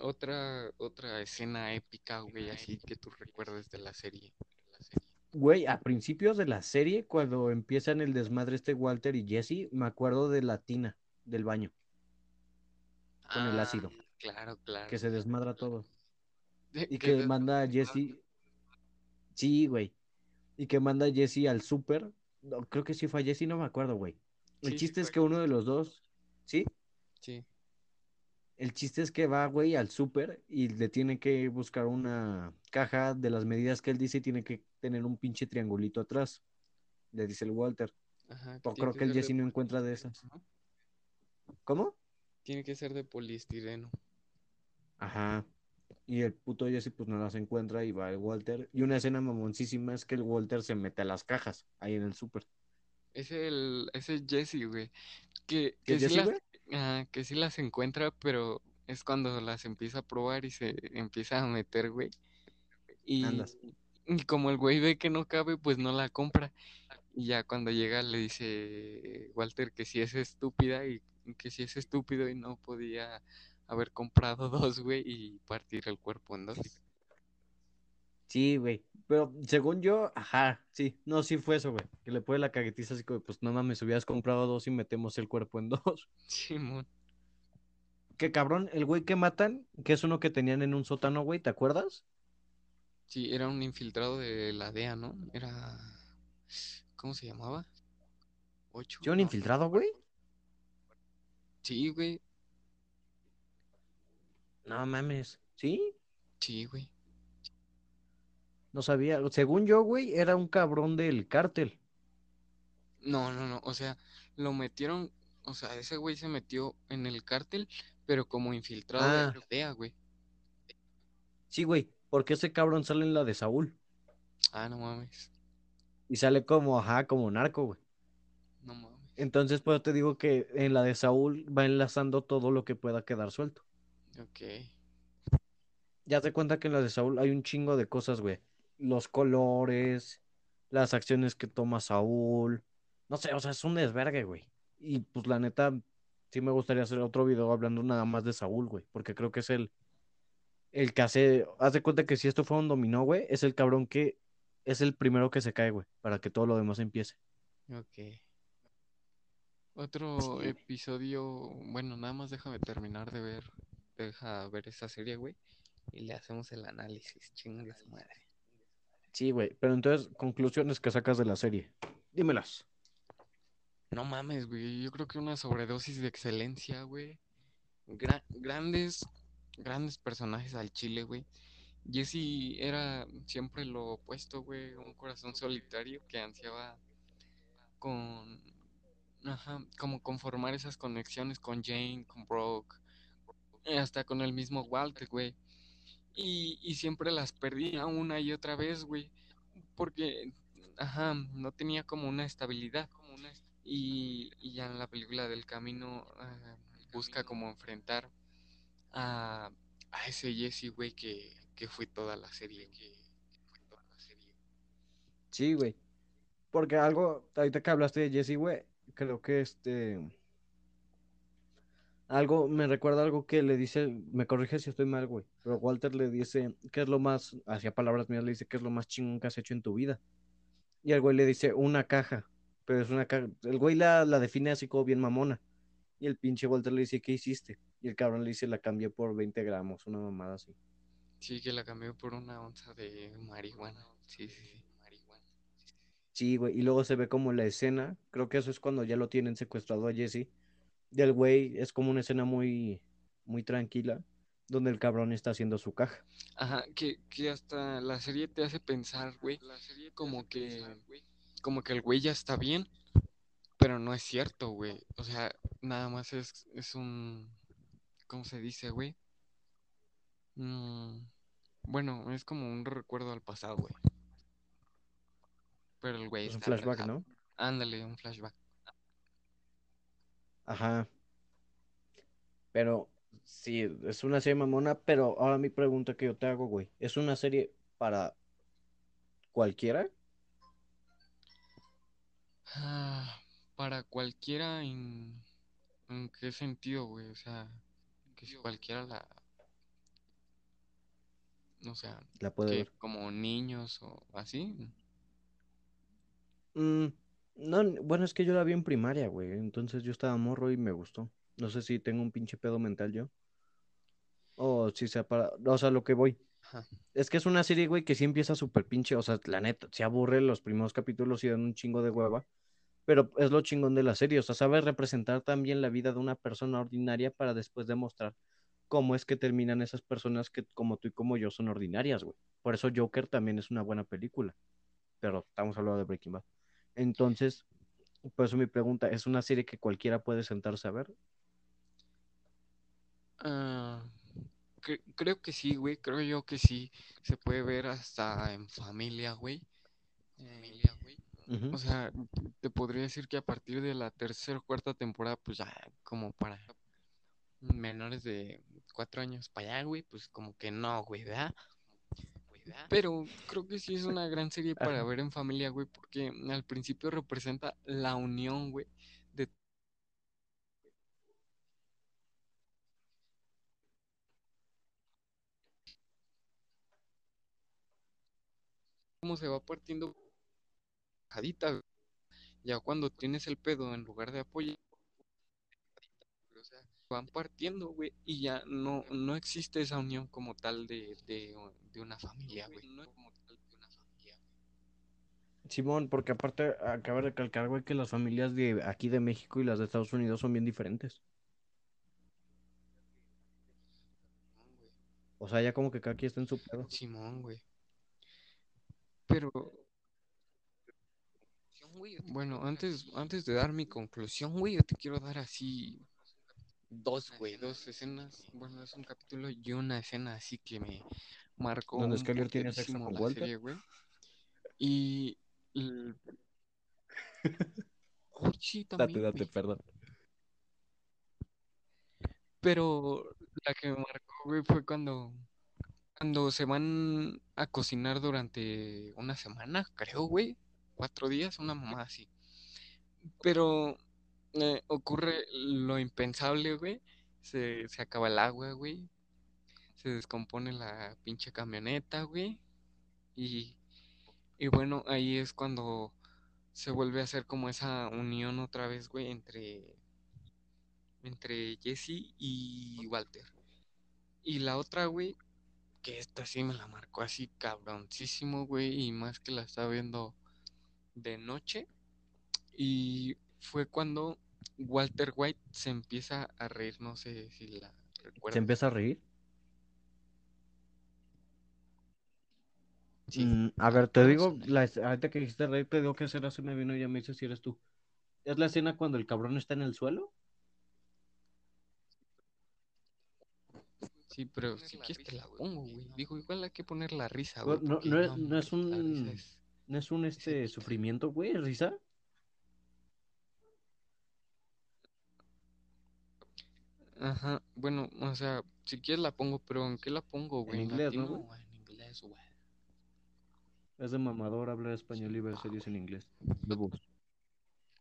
Otra, otra escena épica, güey, así que tú recuerdes de la serie. Güey, a principios de la serie, cuando empiezan el desmadre este Walter y Jesse, me acuerdo de la tina del baño, con el Ah, ácido, Claro, claro. que se desmadra todo. Y que manda a Jesse. Sí, güey. Y que manda a Jesse al súper. No, creo que sí fue a Jesse, no me acuerdo, güey. El Sí, sí chiste es que uno de los dos. ¿Sí? Sí. El chiste es que va, güey, al súper y le tiene que buscar una caja de las medidas que él dice y tiene que tener un pinche triangulito atrás. Le dice el Walter. Ajá, Pero creo que el Jesse no encuentra de esas. ¿Cómo? Tiene que ser de poliestireno. Ajá. Y el puto Jesse pues no las encuentra y va el Walter. Y una escena mamoncísima es que el Walter se mete a las cajas ahí en el súper. Es el, ese es Jesse, güey. Que, ¿Que que sí Jesse, las, güey? Ajá, que sí las encuentra, pero es cuando las empieza a probar y se empieza a meter, güey. Y, Andas. y como el güey ve que no cabe, pues no la compra. Y ya cuando llega le dice Walter que si es estúpida y que si es estúpido y no podía haber comprado dos, güey, y partir el cuerpo en dos. Sí, güey. Pero según yo, ajá, sí. No, sí fue eso, güey. Que le pone la caguetiza así pues no mames, hubieras comprado dos y metemos el cuerpo en dos. Simón. Qué cabrón, el güey que matan, que es uno que tenían en un sótano, güey, ¿te acuerdas? Sí, era un infiltrado de la DEA, ¿no? Era... ¿Cómo se llamaba? ¿Ocho? ¿Sí, un No. infiltrado, güey? Sí, güey. No mames. ¿Sí? Sí, güey. No sabía. Según yo, güey, era un cabrón del cártel. No, no, no. O sea, lo metieron. O sea, ese güey se metió en el cártel, pero como infiltrado Ah. de la DEA, güey. Sí, güey, porque ese cabrón sale en la de Saúl. Ah, no mames. Y sale como, ajá, como narco, güey. No mames. Entonces, pues te digo que en la de Saúl va enlazando todo lo que pueda quedar suelto. Ok. Ya te cuenta que en la de Saúl hay un chingo de cosas, güey. Los colores, las acciones que toma Saúl. No sé, o sea, es un desvergue, güey. Y pues la neta, sí me gustaría hacer otro video hablando nada más de Saúl, güey. Porque creo que es el, el que hace. Haz de cuenta que si esto fue un dominó, güey, es el cabrón que es el primero que se cae, güey. Para que todo lo demás empiece. Ok. Otro episodio, bueno, nada más déjame terminar de ver, deja ver esa serie, güey, y le hacemos el análisis, chingue su madre. Sí, güey. Pero entonces, conclusiones que sacas de la serie. Dímelas. No mames, güey, yo creo que una sobredosis de excelencia, güey. Gra- grandes, grandes personajes al chile, güey. Jesse era siempre lo opuesto, güey, un corazón solitario que ansiaba con, ajá, como conformar esas conexiones con Jane, con Brooke, hasta con el mismo Walter, güey. Y, y siempre las perdía una y otra vez, güey, porque, ajá, no tenía como una estabilidad. Y, y ya en la película del camino ah, busca como enfrentar a, a ese Jesse, güey, que, que fue toda la serie, que fue toda la serie. Sí, güey. Porque algo, ahorita que hablaste de Jesse, güey, creo que este. Algo, me recuerda algo que le dice, me corrige si estoy mal, güey, pero Walter le dice, ¿qué es lo más, hacia palabras mías, le dice, ¿qué es lo más chingón que has hecho en tu vida? Y el güey le dice, una caja, pero es una caja, el güey la, la define así como bien mamona. Y el pinche Walter le dice, ¿qué hiciste? Y el cabrón le dice, la cambié por 20 gramos, una mamada así. Sí, que la cambió por una onza de marihuana. Sí, sí, sí. Marihuana. Sí, güey, y luego se ve como la escena, creo que eso es cuando ya lo tienen secuestrado a Jesse. Y el güey es como una escena muy, muy tranquila, donde el cabrón está haciendo su caja. Ajá, que, que hasta la serie te hace pensar, güey, como que, como que el güey ya está bien, pero no es cierto, güey. O sea, nada más es, es un, ¿cómo se dice, güey? Mm, bueno, es como un recuerdo al pasado, güey. Pero el güey Es un está flashback, relajado. ¿no? Ándale, un flashback. Ajá. Pero sí, es una serie mamona, pero ahora mi pregunta que yo te hago, güey, ¿es una serie para cualquiera? Ah, para cualquiera, en, ¿en qué sentido, güey? O sea, que si cualquiera la, o sea, La puede que ver. como niños o así. Mm, no, bueno, es que yo la vi en primaria, güey, entonces yo estaba morro y me gustó. No sé si tengo un pinche pedo mental yo. O si sea para, o sea, lo que voy. Ajá. Es que es una serie, güey, que sí empieza súper pinche, o sea, la neta, se aburre los primeros capítulos y dan un chingo de hueva, pero es lo chingón de la serie, o sea, sabe representar también la vida de una persona ordinaria para después demostrar cómo es que terminan esas personas que como tú y como yo son ordinarias, güey. Por eso Joker también es una buena película, pero estamos hablando de Breaking Bad. Entonces, por eso mi pregunta, ¿es una serie que cualquiera puede sentarse a ver? Ah, cre- creo que sí, güey, creo yo que sí. Se puede ver hasta en familia, güey. Eh, Ujú. o sea, te podría decir que a partir de la tercera o cuarta temporada, pues ya como para menores de cuatro años para allá, güey, pues como que no, güey, ¿verdad? Pero creo que sí es una gran serie para ver en familia, güey, porque al principio representa la unión, güey, de cómo se va partiendo jadita, güey. Ya cuando tienes el pedo, en lugar de sea, van partiendo, güey, y ya no, no existe esa unión como tal de, de, de una familia, güey. Simón, porque aparte acaba de recalcar, güey, que las familias de aquí de México y las de Estados Unidos son bien diferentes. O sea, ya como que cada quien está en su pedo. Simón, güey. Pero, bueno, antes, antes de dar mi conclusión, güey, yo te quiero dar así dos, güey, dos escenas. Bueno, es un capítulo y una escena así que me marcó Donde Skyler tiene sexo con la Walter. serie, güey. Y... l- Oh, sí, también, güey. perdón. Pero la que me marcó, güey, fue cuando, cuando se van a cocinar durante una semana, creo, güey. Cuatro días, una mamá así. Pero eh, ocurre lo impensable, güey. Se, se acaba el agua, güey. Se descompone la pinche camioneta, güey. Y, y bueno, ahí es cuando se vuelve a hacer como esa unión otra vez, güey, entre, entre Jesse y Walter. Y la otra, güey, que esta sí me la marcó así cabroncísimo, güey, y más que la estaba viendo de noche. Y fue cuando Walter White se empieza a reír, no sé si la recuerdas. ¿Se empieza a reír? Sí, Mm, a ver, te digo, la, ahorita que dijiste reír, te digo que será se me vino y ya me dices si eres tú. ¿Es la escena cuando el cabrón está en el suelo? Sí, pero si quieres te la pongo, güey. Digo, igual hay que poner la risa, No, güey. no, es- no es un- es- ¿No es un este sufrimiento, güey? ¿Risa? Ajá, bueno, o sea, si quieres la pongo, pero ¿en qué la pongo, güey? En inglés, ¿no, güey? o en inglés, güey? Es de mamador hablar español y ver series en inglés. Huevos.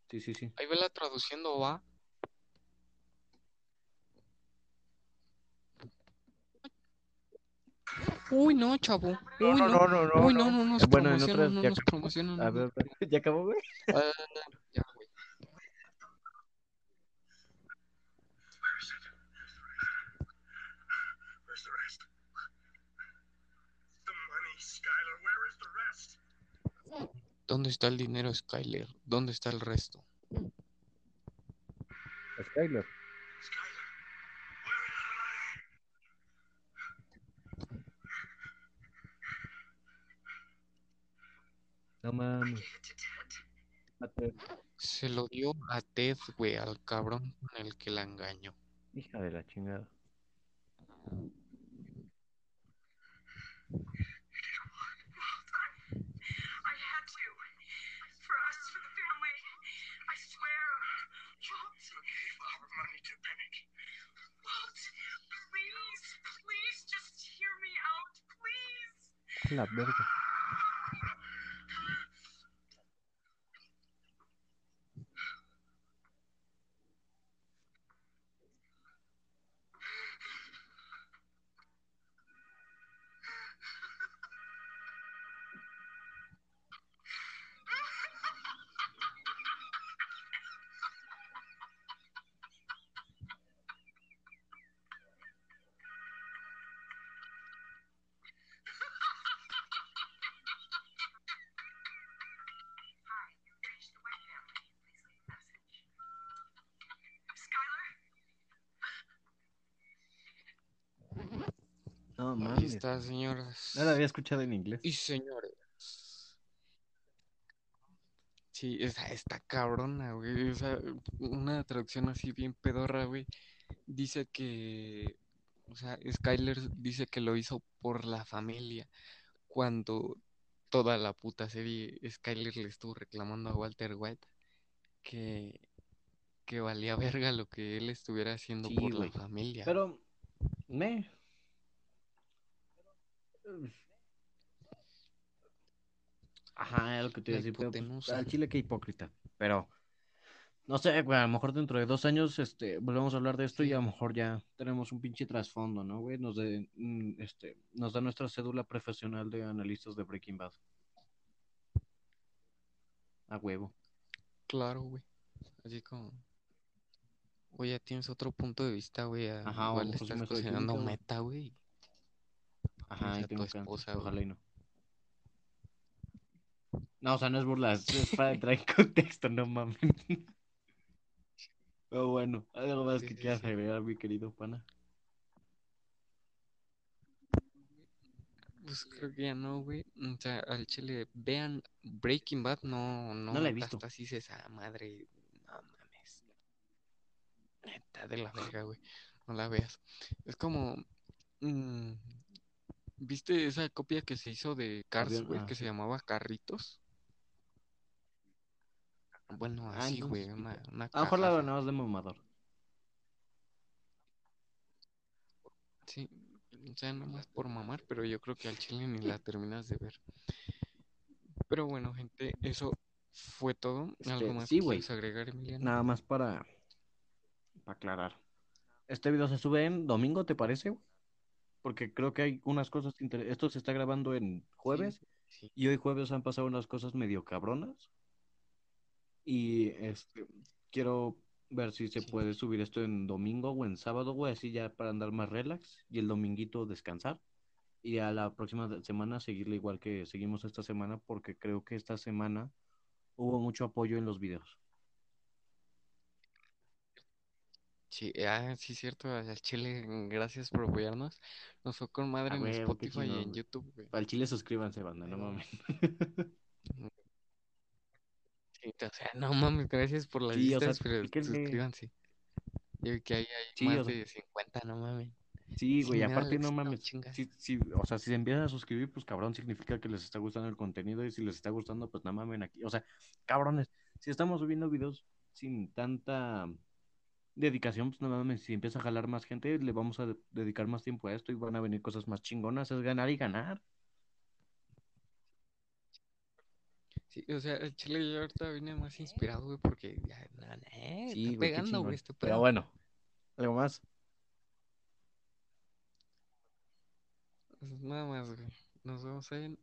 Sí, sí, sí. Ahí vela traduciendo, va. Uy, no, chavo. Uy, no. no, no, Uy, no, no nos Bueno, en promocionan, otras no nos promocionan. A no, ver, ¿ya acabó, güey? Ah, ya, güey. Where is it? Where's the rest? The money, Skylar. Where is the rest? ¿Dónde está el dinero, Skyler? ¿Dónde está el resto? Skyler. Skylar. Where is the money? No mames. Se lo dio a Ted, güey, al cabrón con el que la engañó. Hija de la chingada. Please, please just hear me out, please. La No señoras. La había escuchado en inglés. Y señores. Sí, esa está cabrona, güey. Una traducción así bien pedorra, güey. Dice que, o sea, Skyler dice que lo hizo por la familia. Cuando toda la puta serie Skyler le estuvo reclamando a Walter White que, que valía verga lo que él estuviera haciendo Sí, por la familia. Pero, me. Ajá, es lo que te iba a decir. pero, pues, al chile, qué hipócrita. Pero, no sé, güey, a lo mejor dentro de dos años este, volvemos a hablar de esto y a lo mejor ya tenemos un pinche trasfondo, ¿no, güey? Nos, de, mm, este, nos da nuestra cédula profesional de analistas de Breaking Bad. A huevo. Claro, güey. Así como. Oye, ya tienes otro punto de vista, güey. Ajá, Igual sí estás cocinando meta, güey. Ajá, y tengo tu cáncer, esposa, güey. Ojalá y no. No, o sea, no es burla, es, para entrar en contexto, no mames. Pero bueno, ¿algo más Sí, que sí, quieras sí. agregar, mi querido pana? Pues creo que ya no, güey. O sea, al chile, vean Breaking Bad, no, no, No la he visto. hasta así esa madre. No mames. Neta de la verga, güey. No la veas. Es como. mm, ¿Viste esa copia que se hizo de Cars, güey? ah, que sí. se llamaba Carritos. Bueno, así, güey. Una, una A lo mejor la más de mamador. Sí, o sea, nomás por mamar, pero yo creo que al chile ni la terminas de ver. Pero bueno, gente, eso fue todo. ¿Algo Este, más sí, que quieras agregar, Emiliano? Nada más para, para aclarar. Este video se sube en domingo, ¿te parece? güey? Porque creo que hay unas cosas inter- Esto se está grabando en jueves Sí, y hoy jueves han pasado unas cosas medio cabronas. Y este, quiero ver si se Sí. puede subir esto en domingo o en sábado, güey, así ya para andar más relax. Y el dominguito descansar. Y a la próxima semana seguirle igual que seguimos esta semana, porque creo que esta semana hubo mucho apoyo en los videos. Sí, ah, sí, cierto, al chile, gracias por apoyarnos. Nos fue con madre Ah, en huevo, qué Spotify y chingón, en güey. YouTube, güey. El chile suscríbanse, banda, no mames. Sí, o sea, no mames, gracias por las Sí, o sea, vistas, pero suscríbanse. Yo vi que ahí hay Sí, más o sea- de 50, no mames. Sí, Sí, güey, aparte Alex, no mames. chinga. Sí, sí, o sea, si se empiezan a suscribir, pues cabrón, significa que les está gustando el contenido y si les está gustando, pues no mamen aquí. O sea, cabrones, si estamos subiendo videos sin tanta dedicación, pues no mames, si empieza a jalar más gente, le vamos a de- dedicar más tiempo a esto y van a venir cosas más chingonas, es ganar y ganar. Sí, o sea, el chile yo ahorita vine más inspirado, güey, porque ya, Sí, está güey, pegando, güey, está Pero bueno, algo más. Pues nada más, güey. Nos vemos en